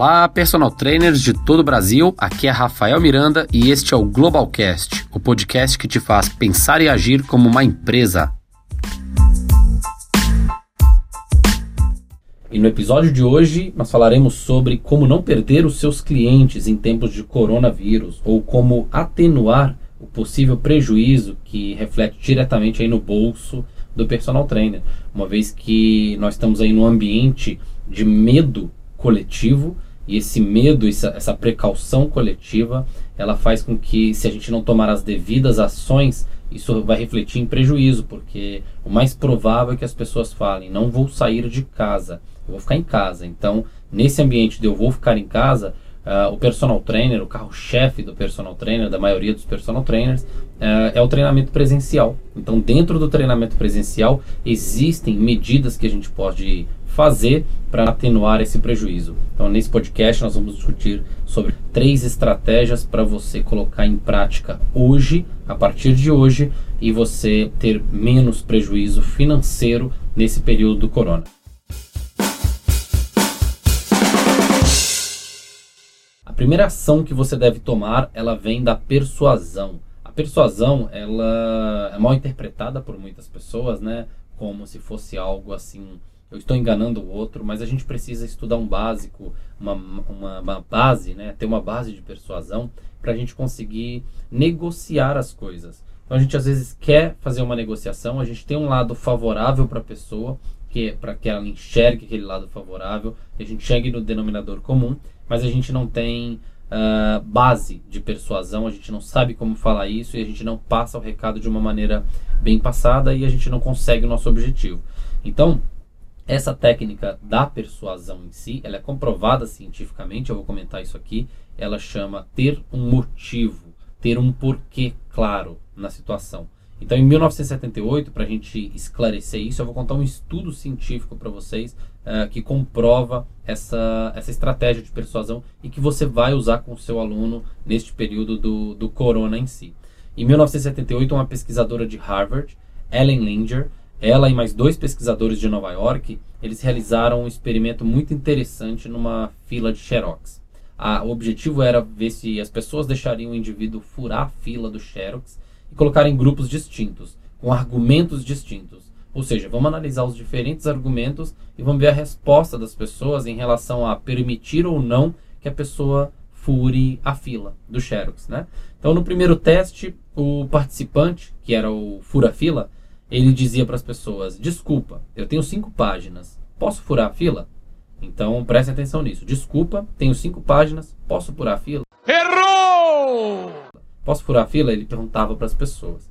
Olá, personal trainers de todo o Brasil. Aqui é Rafael Miranda e este é o Globalcast, o podcast que te faz pensar e agir como uma empresa. E no episódio de hoje nós falaremos sobre como não perder os seus clientes em tempos de coronavírus ou como atenuar o possível prejuízo que reflete diretamente aí no bolso do personal trainer, uma vez que nós estamos aí num ambiente de medo coletivo e esse medo, essa, essa precaução coletiva, ela faz com que, se a gente não tomar as devidas ações, isso vai refletir em prejuízo, porque o mais provável é que as pessoas falem: não vou sair de casa, eu vou ficar em casa. Então, nesse ambiente de eu vou ficar em casa, uh, o personal trainer, o carro-chefe do personal trainer, da maioria dos personal trainers, uh, é o treinamento presencial. Então, dentro do treinamento presencial, existem medidas que a gente pode fazer para atenuar esse prejuízo. Então, nesse podcast, nós vamos discutir sobre três estratégias para você colocar em prática hoje, a partir de hoje, e você ter menos prejuízo financeiro nesse período do corona. A primeira ação que você deve tomar, ela vem da persuasão. A persuasão, ela é mal interpretada por muitas pessoas, né? Como se fosse algo assim eu estou enganando o outro, mas a gente precisa estudar um básico, uma, uma, uma base, né? ter uma base de persuasão para a gente conseguir negociar as coisas. Então a gente às vezes quer fazer uma negociação, a gente tem um lado favorável para a pessoa, que para que ela enxergue aquele lado favorável, a gente chegue no denominador comum, mas a gente não tem uh, base de persuasão, a gente não sabe como falar isso e a gente não passa o recado de uma maneira bem passada e a gente não consegue o nosso objetivo. Então, essa técnica da persuasão em si, ela é comprovada cientificamente, eu vou comentar isso aqui, ela chama ter um motivo, ter um porquê claro na situação. Então, em 1978, para a gente esclarecer isso, eu vou contar um estudo científico para vocês uh, que comprova essa, essa estratégia de persuasão e que você vai usar com o seu aluno neste período do, do corona em si. Em 1978, uma pesquisadora de Harvard, Ellen Linger, ela e mais dois pesquisadores de Nova York, eles realizaram um experimento muito interessante numa fila de Xerox. A, o objetivo era ver se as pessoas deixariam o indivíduo furar a fila do Xerox e colocar em grupos distintos, com argumentos distintos. Ou seja, vamos analisar os diferentes argumentos e vamos ver a resposta das pessoas em relação a permitir ou não que a pessoa fure a fila do Xerox. Né? Então, no primeiro teste, o participante, que era o fura-fila, ele dizia para as pessoas: Desculpa, eu tenho cinco páginas, posso furar a fila? Então preste atenção nisso. Desculpa, tenho cinco páginas, posso furar a fila? Errou! Posso furar a fila? Ele perguntava para as pessoas.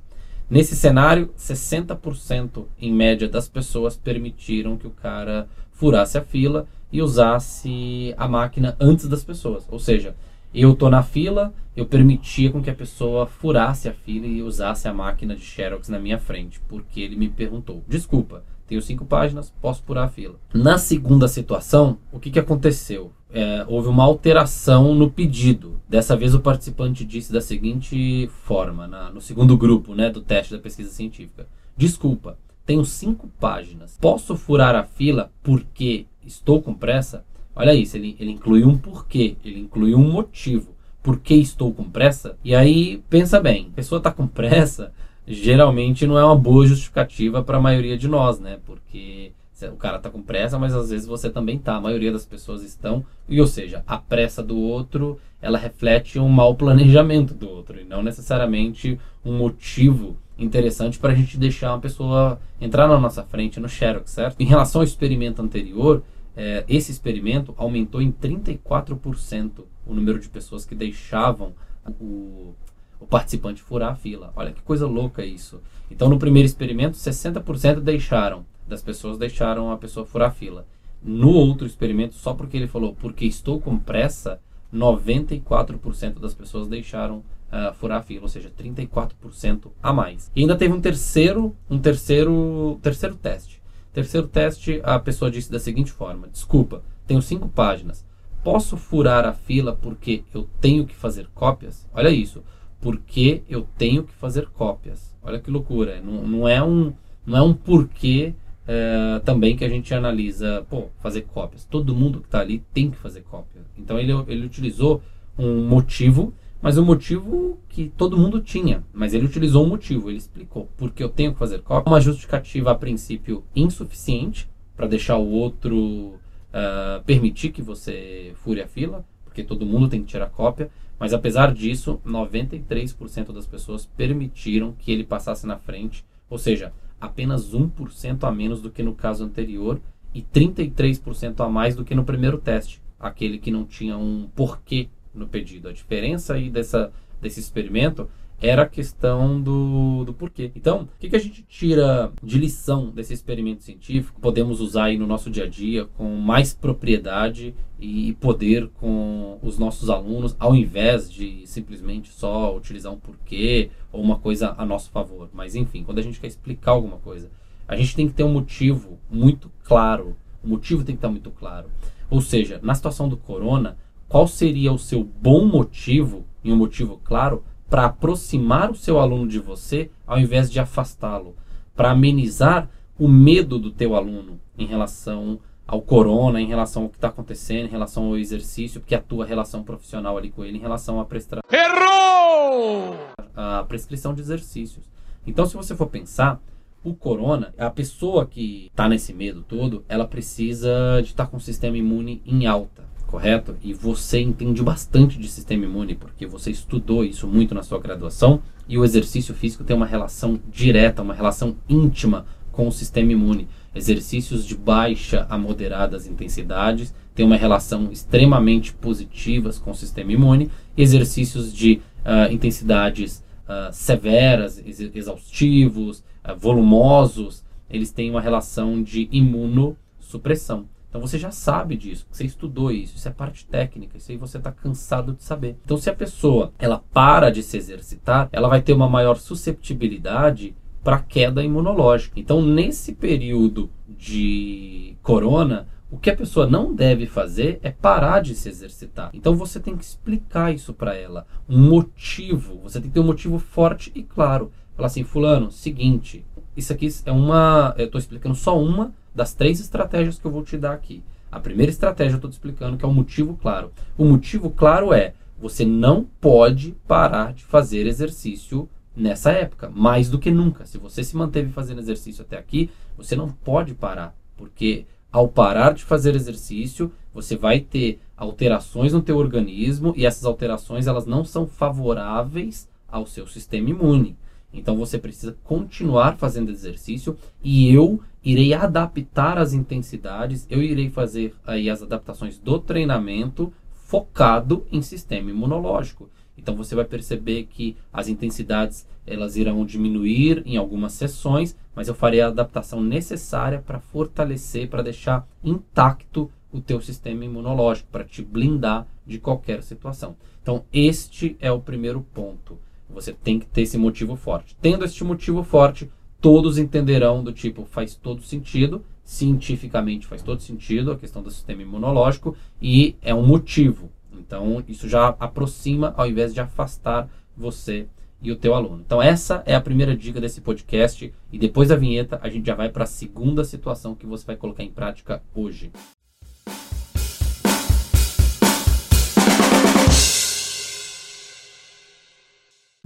Nesse cenário, 60% em média das pessoas permitiram que o cara furasse a fila e usasse a máquina antes das pessoas. Ou seja, eu tô na fila, eu permitia com que a pessoa furasse a fila e usasse a máquina de Xerox na minha frente, porque ele me perguntou: desculpa, tenho cinco páginas, posso furar a fila. Na segunda situação, o que, que aconteceu? É, houve uma alteração no pedido. Dessa vez o participante disse da seguinte forma, na, no segundo grupo né, do teste da pesquisa científica: Desculpa, tenho cinco páginas, posso furar a fila porque estou com pressa? Olha isso, ele, ele incluiu um porquê, ele incluiu um motivo. Por que estou com pressa? E aí, pensa bem, a pessoa está com pressa, geralmente não é uma boa justificativa para a maioria de nós, né? Porque o cara está com pressa, mas às vezes você também tá. A maioria das pessoas estão. E ou seja, a pressa do outro, ela reflete um mau planejamento do outro e não necessariamente um motivo interessante para a gente deixar uma pessoa entrar na nossa frente no Xerox, certo? Em relação ao experimento anterior, é, esse experimento aumentou em 34% o número de pessoas que deixavam o, o participante furar a fila. Olha que coisa louca isso. Então, no primeiro experimento, 60% deixaram, das pessoas deixaram a pessoa furar a fila. No outro experimento, só porque ele falou, porque estou com pressa, 94% das pessoas deixaram uh, furar a fila, ou seja, 34% a mais. E ainda teve um terceiro, um terceiro, terceiro teste Terceiro teste, a pessoa disse da seguinte forma: Desculpa, tenho cinco páginas. Posso furar a fila porque eu tenho que fazer cópias? Olha isso. Porque eu tenho que fazer cópias. Olha que loucura. Não, não é, um, não é um porquê é, também que a gente analisa, pô, fazer cópias. Todo mundo que está ali tem que fazer cópia. Então ele, ele utilizou um motivo, mas um motivo que todo mundo tinha. Mas ele utilizou um motivo, ele explicou porque eu tenho que fazer cópia. Uma justificativa a princípio insuficiente para deixar o outro uh, permitir que você fure a fila, porque todo mundo tem que tirar cópia. Mas apesar disso, 93% das pessoas permitiram que ele passasse na frente, ou seja, apenas 1% a menos do que no caso anterior e 33% a mais do que no primeiro teste, aquele que não tinha um porquê no pedido. A diferença aí dessa, desse experimento era a questão do, do porquê. Então, o que, que a gente tira de lição desse experimento científico? Podemos usar aí no nosso dia a dia com mais propriedade e poder com os nossos alunos, ao invés de simplesmente só utilizar um porquê ou uma coisa a nosso favor. Mas enfim, quando a gente quer explicar alguma coisa, a gente tem que ter um motivo muito claro. O motivo tem que estar muito claro. Ou seja, na situação do corona, qual seria o seu bom motivo, e um motivo claro, para aproximar o seu aluno de você ao invés de afastá-lo, para amenizar o medo do teu aluno em relação ao corona, em relação ao que está acontecendo, em relação ao exercício, porque a tua relação profissional ali com ele, em relação à prestra... Errou! a prescrição de exercícios. Então, se você for pensar, o corona, a pessoa que está nesse medo todo, ela precisa de estar tá com o sistema imune em alta correto? E você entende bastante de sistema imune, porque você estudou isso muito na sua graduação, e o exercício físico tem uma relação direta, uma relação íntima com o sistema imune. Exercícios de baixa a moderadas intensidades têm uma relação extremamente positivas com o sistema imune, exercícios de uh, intensidades uh, severas, exaustivos, uh, volumosos, eles têm uma relação de imunossupressão. Então você já sabe disso, você estudou isso, isso é parte técnica, isso aí você está cansado de saber. Então se a pessoa ela para de se exercitar, ela vai ter uma maior susceptibilidade para queda imunológica. Então nesse período de corona, o que a pessoa não deve fazer é parar de se exercitar. Então você tem que explicar isso para ela, um motivo. Você tem que ter um motivo forte e claro. Falar assim, fulano, seguinte, isso aqui é uma, eu estou explicando só uma das três estratégias que eu vou te dar aqui. A primeira estratégia eu estou te explicando que é o motivo claro. O motivo claro é você não pode parar de fazer exercício nessa época, mais do que nunca. Se você se manteve fazendo exercício até aqui, você não pode parar, porque ao parar de fazer exercício, você vai ter alterações no teu organismo e essas alterações elas não são favoráveis ao seu sistema imune. Então você precisa continuar fazendo exercício e eu irei adaptar as intensidades, eu irei fazer aí as adaptações do treinamento focado em sistema imunológico. Então você vai perceber que as intensidades elas irão diminuir em algumas sessões, mas eu farei a adaptação necessária para fortalecer, para deixar intacto o teu sistema imunológico, para te blindar de qualquer situação. Então este é o primeiro ponto. Você tem que ter esse motivo forte. Tendo este motivo forte, todos entenderão do tipo, faz todo sentido, cientificamente faz todo sentido a questão do sistema imunológico e é um motivo. Então, isso já aproxima ao invés de afastar você e o teu aluno. Então, essa é a primeira dica desse podcast e depois da vinheta a gente já vai para a segunda situação que você vai colocar em prática hoje.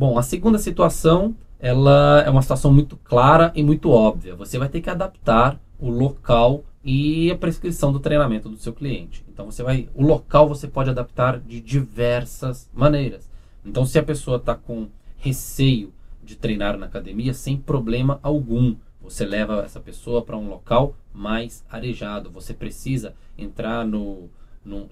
Bom, a segunda situação ela é uma situação muito clara e muito óbvia. Você vai ter que adaptar o local e a prescrição do treinamento do seu cliente. Então você vai, o local você pode adaptar de diversas maneiras. Então se a pessoa está com receio de treinar na academia, sem problema algum, você leva essa pessoa para um local mais arejado. Você precisa entrar no,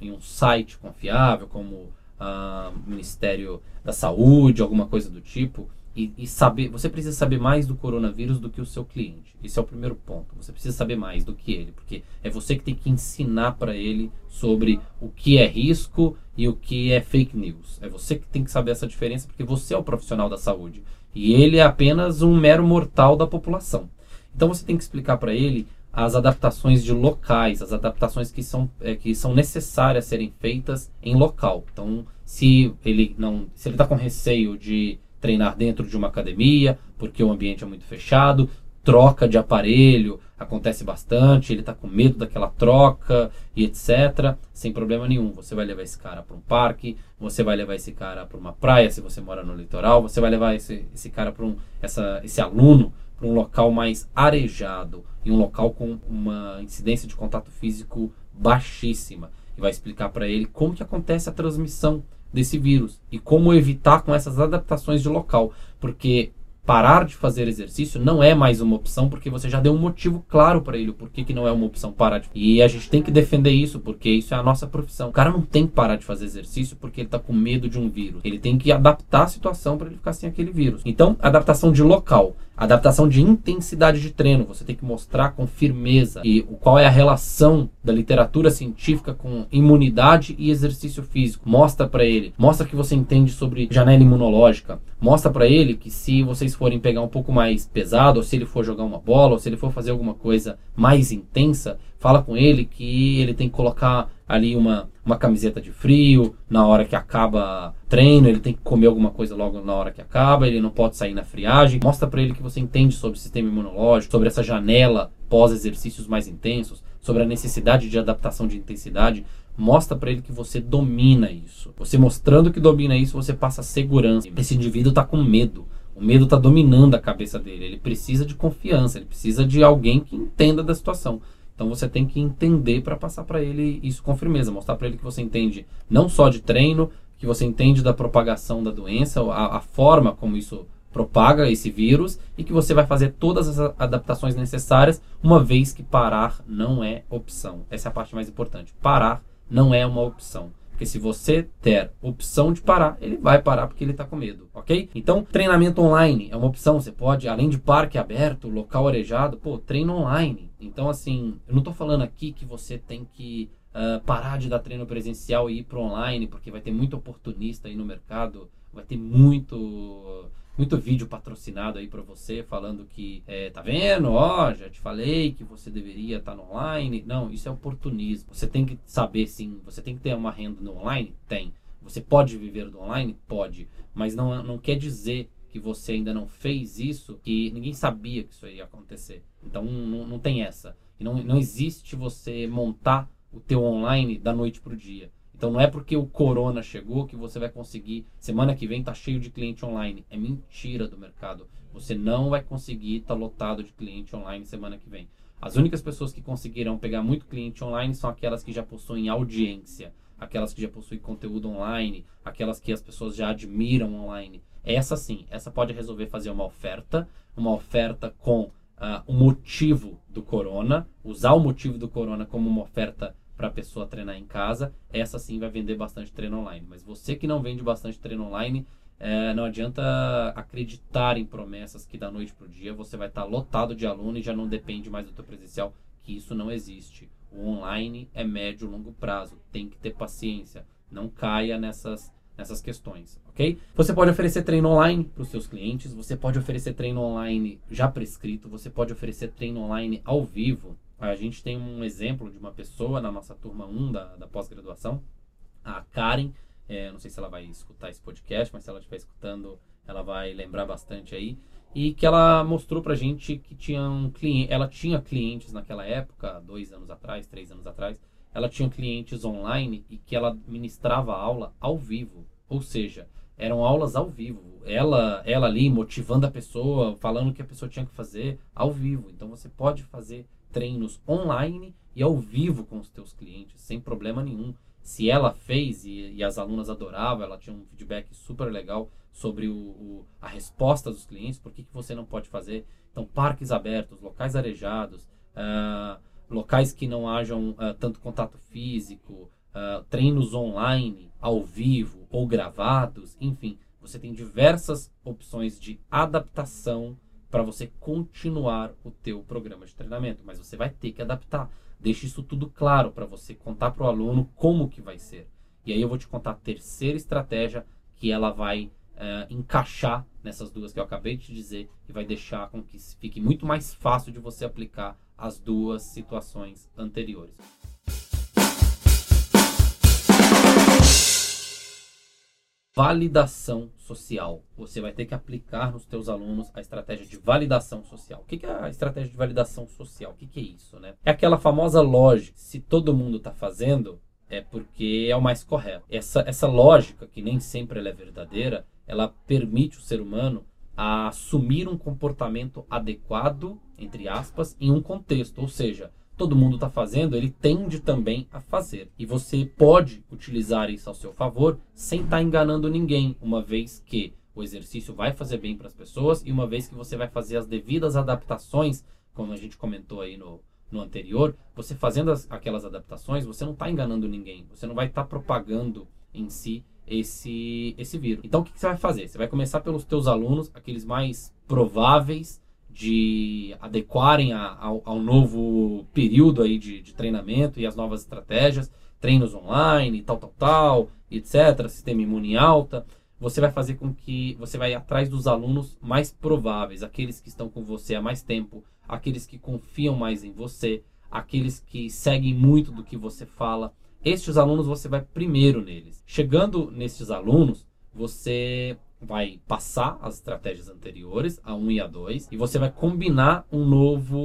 em um site confiável, como uh, Ministério da Saúde, alguma coisa do tipo, e, e, saber. Você precisa saber mais do coronavírus do que o seu cliente. Esse é o primeiro ponto. Você precisa saber mais do que ele, porque é você que tem que ensinar para ele sobre o que é risco e o que é fake news. É você que tem que saber essa diferença, porque você é o profissional da saúde e ele é apenas um mero mortal da população. Então você tem que explicar para ele as adaptações de locais, as adaptações que são, é, que são necessárias serem feitas em local. Então, se ele não, se ele está com receio de treinar dentro de uma academia, porque o ambiente é muito fechado, troca de aparelho, acontece bastante, ele está com medo daquela troca e etc. Sem problema nenhum. Você vai levar esse cara para um parque, você vai levar esse cara para uma praia, se você mora no litoral, você vai levar esse, esse cara para um. Essa, esse aluno para um local mais arejado, em um local com uma incidência de contato físico baixíssima. E vai explicar para ele como que acontece a transmissão desse vírus e como evitar com essas adaptações de local. Porque parar de fazer exercício não é mais uma opção, porque você já deu um motivo claro para ele, o porquê que não é uma opção parar de. E a gente tem que defender isso, porque isso é a nossa profissão. O cara não tem que parar de fazer exercício porque ele tá com medo de um vírus. Ele tem que adaptar a situação para ele ficar sem aquele vírus. Então, adaptação de local. Adaptação de intensidade de treino, você tem que mostrar com firmeza e qual é a relação da literatura científica com imunidade e exercício físico. Mostra para ele, mostra que você entende sobre janela imunológica, mostra para ele que se vocês forem pegar um pouco mais pesado, ou se ele for jogar uma bola, ou se ele for fazer alguma coisa mais intensa, fala com ele que ele tem que colocar ali uma, uma camiseta de frio na hora que acaba treino, ele tem que comer alguma coisa logo na hora que acaba, ele não pode sair na friagem. Mostra para ele que você entende sobre o sistema imunológico, sobre essa janela pós exercícios mais intensos, sobre a necessidade de adaptação de intensidade. Mostra para ele que você domina isso. Você mostrando que domina isso, você passa segurança. Esse indivíduo está com medo. O medo está dominando a cabeça dele. Ele precisa de confiança, ele precisa de alguém que entenda da situação. Então você tem que entender para passar para ele isso com firmeza, mostrar para ele que você entende não só de treino, que você entende da propagação da doença, a, a forma como isso propaga esse vírus e que você vai fazer todas as adaptações necessárias, uma vez que parar não é opção. Essa é a parte mais importante. Parar não é uma opção. Porque se você ter opção de parar, ele vai parar porque ele está com medo, ok? Então, treinamento online é uma opção. Você pode, além de parque aberto, local arejado, pô, treino online. Então, assim, eu não estou falando aqui que você tem que uh, parar de dar treino presencial e ir para online, porque vai ter muito oportunista aí no mercado, vai ter muito muito vídeo patrocinado aí para você falando que é, tá vendo, ó, já te falei que você deveria estar tá no online. Não, isso é oportunismo. Você tem que saber sim, você tem que ter uma renda no online? Tem. Você pode viver do online? Pode. Mas não, não quer dizer que você ainda não fez isso, que ninguém sabia que isso ia acontecer. Então não, não tem essa. E não, não existe você montar o teu online da noite pro dia. Então não é porque o corona chegou que você vai conseguir. Semana que vem tá cheio de cliente online. É mentira do mercado. Você não vai conseguir estar tá lotado de cliente online semana que vem. As únicas pessoas que conseguirão pegar muito cliente online são aquelas que já possuem audiência, aquelas que já possuem conteúdo online, aquelas que as pessoas já admiram online. Essa sim, essa pode resolver fazer uma oferta, uma oferta com uh, o motivo do corona, usar o motivo do corona como uma oferta para a pessoa treinar em casa, essa sim vai vender bastante treino online. Mas você que não vende bastante treino online, é, não adianta acreditar em promessas que da noite para o dia você vai estar tá lotado de aluno e já não depende mais do teu presencial, que isso não existe. O online é médio e longo prazo, tem que ter paciência, não caia nessas, nessas questões, ok? Você pode oferecer treino online para os seus clientes, você pode oferecer treino online já prescrito, você pode oferecer treino online ao vivo, a gente tem um exemplo de uma pessoa na nossa turma 1 da, da pós-graduação, a Karen. É, não sei se ela vai escutar esse podcast, mas se ela estiver escutando, ela vai lembrar bastante aí. E que ela mostrou pra gente que tinha um cliente, ela tinha clientes naquela época, dois anos atrás, três anos atrás, ela tinha clientes online e que ela ministrava aula ao vivo. Ou seja, eram aulas ao vivo. Ela, ela ali motivando a pessoa, falando o que a pessoa tinha que fazer ao vivo. Então você pode fazer treinos online e ao vivo com os teus clientes, sem problema nenhum. Se ela fez e, e as alunas adoravam, ela tinha um feedback super legal sobre o, o, a resposta dos clientes, por que, que você não pode fazer? Então, parques abertos, locais arejados, uh, locais que não hajam uh, tanto contato físico, uh, treinos online, ao vivo ou gravados, enfim, você tem diversas opções de adaptação para você continuar o teu programa de treinamento, mas você vai ter que adaptar. Deixe isso tudo claro para você contar para o aluno como que vai ser. E aí eu vou te contar a terceira estratégia que ela vai uh, encaixar nessas duas que eu acabei de te dizer e vai deixar com que fique muito mais fácil de você aplicar as duas situações anteriores. Validação social. Você vai ter que aplicar nos teus alunos a estratégia de validação social. O que é a estratégia de validação social? O que é isso, né? É aquela famosa lógica. Se todo mundo está fazendo, é porque é o mais correto. Essa, essa lógica, que nem sempre é verdadeira, ela permite o ser humano a assumir um comportamento adequado, entre aspas, em um contexto. Ou seja, todo mundo está fazendo, ele tende também a fazer. E você pode utilizar isso ao seu favor sem estar tá enganando ninguém, uma vez que o exercício vai fazer bem para as pessoas e uma vez que você vai fazer as devidas adaptações, como a gente comentou aí no, no anterior, você fazendo as, aquelas adaptações, você não está enganando ninguém, você não vai estar tá propagando em si esse, esse vírus. Então o que, que você vai fazer? Você vai começar pelos teus alunos, aqueles mais prováveis de adequarem a, ao, ao, novo período aí de, de, treinamento e as novas estratégias, treinos online, tal, tal, tal, etc., sistema imune alta, você vai fazer com que você vai atrás dos alunos mais prováveis, aqueles que estão com você há mais tempo, aqueles que confiam mais em você, aqueles que seguem muito do que você fala. Estes alunos você vai primeiro neles. Chegando nesses alunos, você vai passar as estratégias anteriores, a 1 e a 2, e você vai combinar um novo,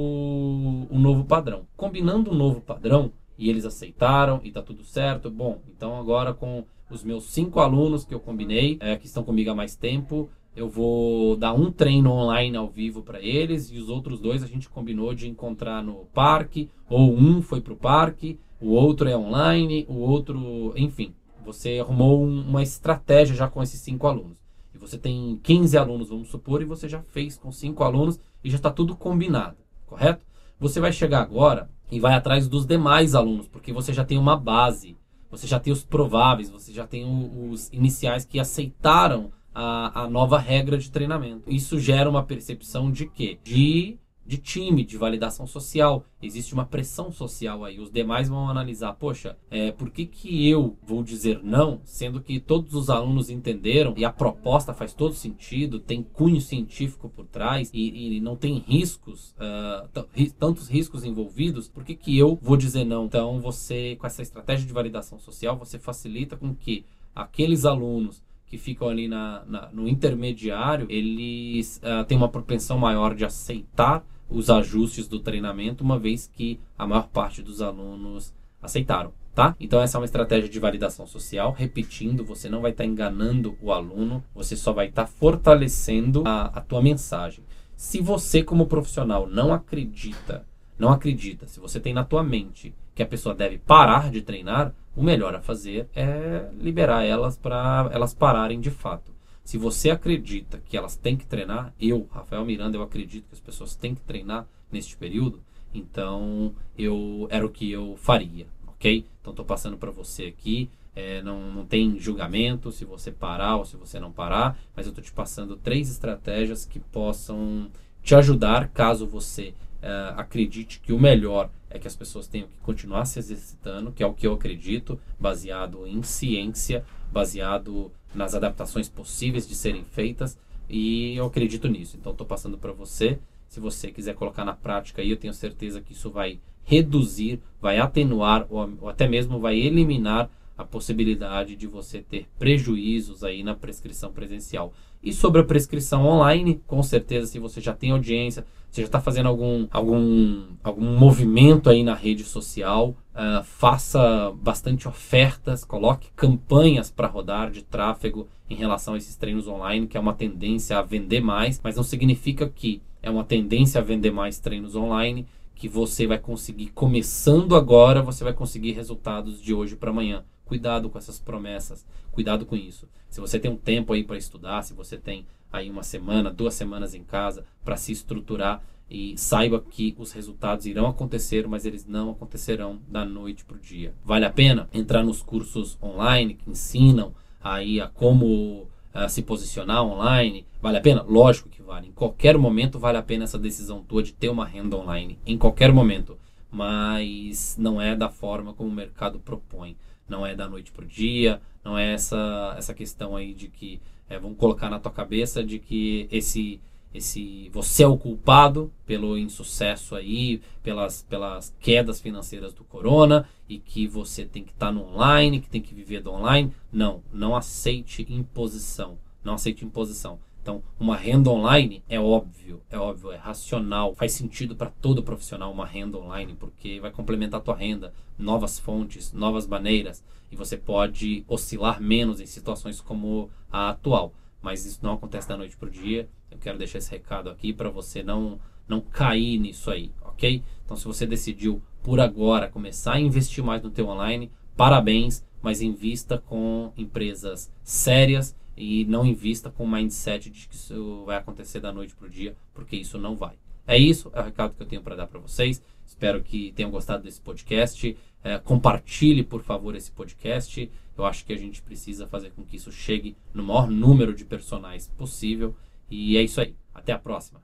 um novo padrão. Combinando um novo padrão, e eles aceitaram, e tá tudo certo, bom, então agora com os meus cinco alunos que eu combinei, é, que estão comigo há mais tempo, eu vou dar um treino online ao vivo para eles, e os outros dois a gente combinou de encontrar no parque, ou um foi para o parque, o outro é online, o outro, enfim, você arrumou uma estratégia já com esses cinco alunos e você tem 15 alunos, vamos supor, e você já fez com 5 alunos e já está tudo combinado, correto? Você vai chegar agora e vai atrás dos demais alunos, porque você já tem uma base, você já tem os prováveis, você já tem os iniciais que aceitaram a, a nova regra de treinamento. Isso gera uma percepção de quê? De de time, de validação social. Existe uma pressão social aí. Os demais vão analisar, poxa, é, por que, que eu vou dizer não, sendo que todos os alunos entenderam e a proposta faz todo sentido, tem cunho científico por trás e, e não tem riscos, uh, tantos riscos envolvidos, por que, que eu vou dizer não? Então, você, com essa estratégia de validação social, você facilita com que aqueles alunos que ficam ali na, na no intermediário, eles uh, têm uma propensão maior de aceitar os ajustes do treinamento, uma vez que a maior parte dos alunos aceitaram, tá? Então essa é uma estratégia de validação social. Repetindo, você não vai estar tá enganando o aluno, você só vai estar tá fortalecendo a, a tua mensagem. Se você como profissional não acredita, não acredita, se você tem na tua mente que a pessoa deve parar de treinar, o melhor a fazer é liberar elas para elas pararem de fato. Se você acredita que elas têm que treinar, eu, Rafael Miranda, eu acredito que as pessoas têm que treinar neste período, então eu era o que eu faria, ok? Então estou passando para você aqui. É, não, não tem julgamento se você parar ou se você não parar, mas eu estou te passando três estratégias que possam te ajudar caso você é, acredite que o melhor é que as pessoas tenham que continuar se exercitando, que é o que eu acredito, baseado em ciência, baseado nas adaptações possíveis de serem feitas e eu acredito nisso. Então estou passando para você. Se você quiser colocar na prática aí, eu tenho certeza que isso vai reduzir, vai atenuar ou, ou até mesmo vai eliminar a possibilidade de você ter prejuízos aí na prescrição presencial. E sobre a prescrição online, com certeza, se você já tem audiência, você já está fazendo algum, algum, algum movimento aí na rede social, uh, faça bastante ofertas, coloque campanhas para rodar de tráfego em relação a esses treinos online, que é uma tendência a vender mais, mas não significa que é uma tendência a vender mais treinos online que você vai conseguir começando agora, você vai conseguir resultados de hoje para amanhã. Cuidado com essas promessas, cuidado com isso. Se você tem um tempo aí para estudar, se você tem aí uma semana, duas semanas em casa para se estruturar e saiba que os resultados irão acontecer, mas eles não acontecerão da noite para o dia. Vale a pena entrar nos cursos online que ensinam aí a como uh, se posicionar online? Vale a pena? Lógico que vale. Em qualquer momento vale a pena essa decisão tua de ter uma renda online. Em qualquer momento. Mas não é da forma como o mercado propõe. Não é da noite para o dia. Não é essa, essa questão aí de que é, vamos colocar na tua cabeça de que esse esse você é o culpado pelo insucesso aí, pelas, pelas quedas financeiras do corona e que você tem que estar tá no online, que tem que viver do online. Não, não aceite imposição. Não aceite imposição. Então, uma renda online é óbvio, é óbvio, é racional, faz sentido para todo profissional uma renda online, porque vai complementar a tua renda, novas fontes, novas maneiras, e você pode oscilar menos em situações como a atual. Mas isso não acontece da noite para o dia. Eu quero deixar esse recado aqui para você não, não cair nisso aí, ok? Então, se você decidiu por agora começar a investir mais no teu online, parabéns, mas invista com empresas sérias e não invista com o mindset de que isso vai acontecer da noite para o dia, porque isso não vai. É isso, é o recado que eu tenho para dar para vocês. Espero que tenham gostado desse podcast. É, compartilhe, por favor, esse podcast. Eu acho que a gente precisa fazer com que isso chegue no maior número de personagens possível. E é isso aí. Até a próxima.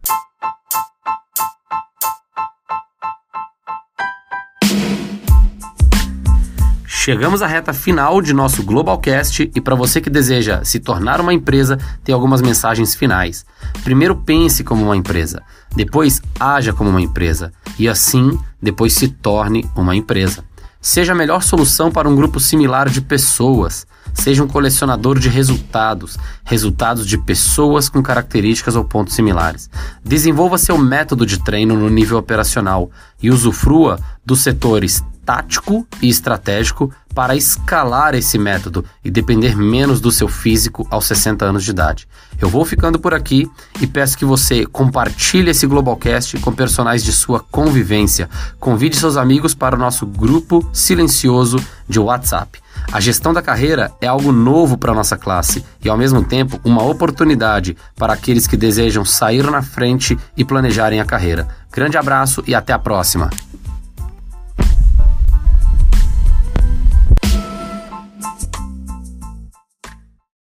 Chegamos à reta final de nosso Globalcast e para você que deseja se tornar uma empresa, tem algumas mensagens finais. Primeiro, pense como uma empresa. Depois, haja como uma empresa. E assim, depois se torne uma empresa. Seja a melhor solução para um grupo similar de pessoas. Seja um colecionador de resultados, resultados de pessoas com características ou pontos similares. Desenvolva seu método de treino no nível operacional e usufrua dos setores tático e estratégico para escalar esse método e depender menos do seu físico aos 60 anos de idade. Eu vou ficando por aqui e peço que você compartilhe esse Globalcast com personagens de sua convivência. Convide seus amigos para o nosso grupo silencioso de WhatsApp. A gestão da carreira é algo novo para a nossa classe e, ao mesmo tempo, uma oportunidade para aqueles que desejam sair na frente e planejarem a carreira. Grande abraço e até a próxima!